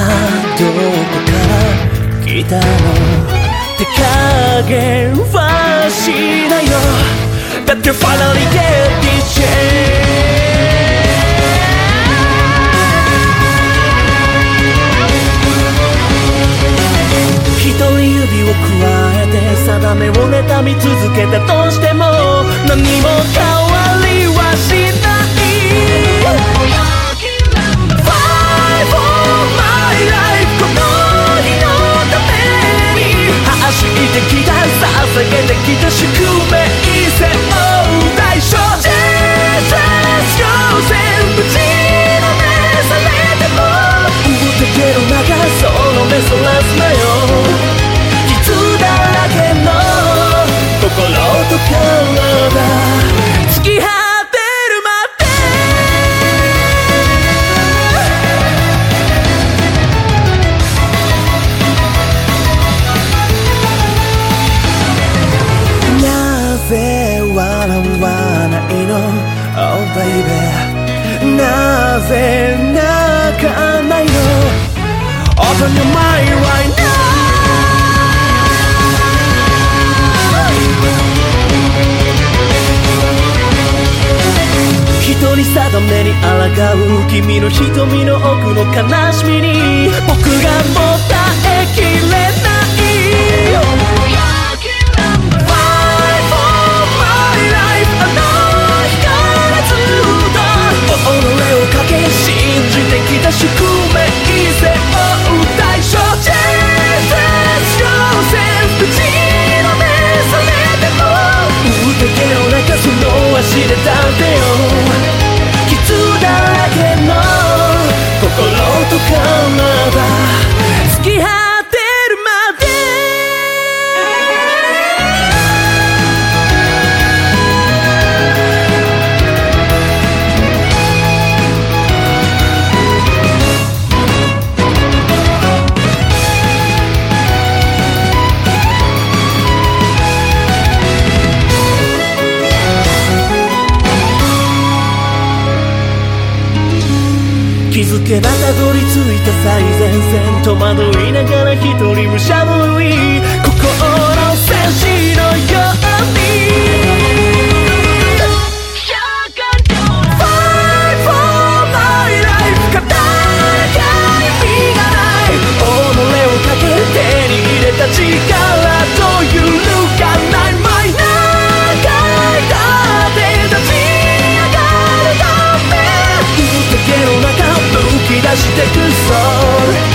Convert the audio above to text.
どこから来たの？手加減はしないよ。だって finally get this change 定めを妬み続けたとしても何も変わ「付き合ってるまで。なぜ笑わないの?」「音の前 right now」定めに抗う君の瞳の奥の悲しみに僕とづけばたどり着いた最前線戸惑いながら一人むしゃぶり心の戦士のように quelques sols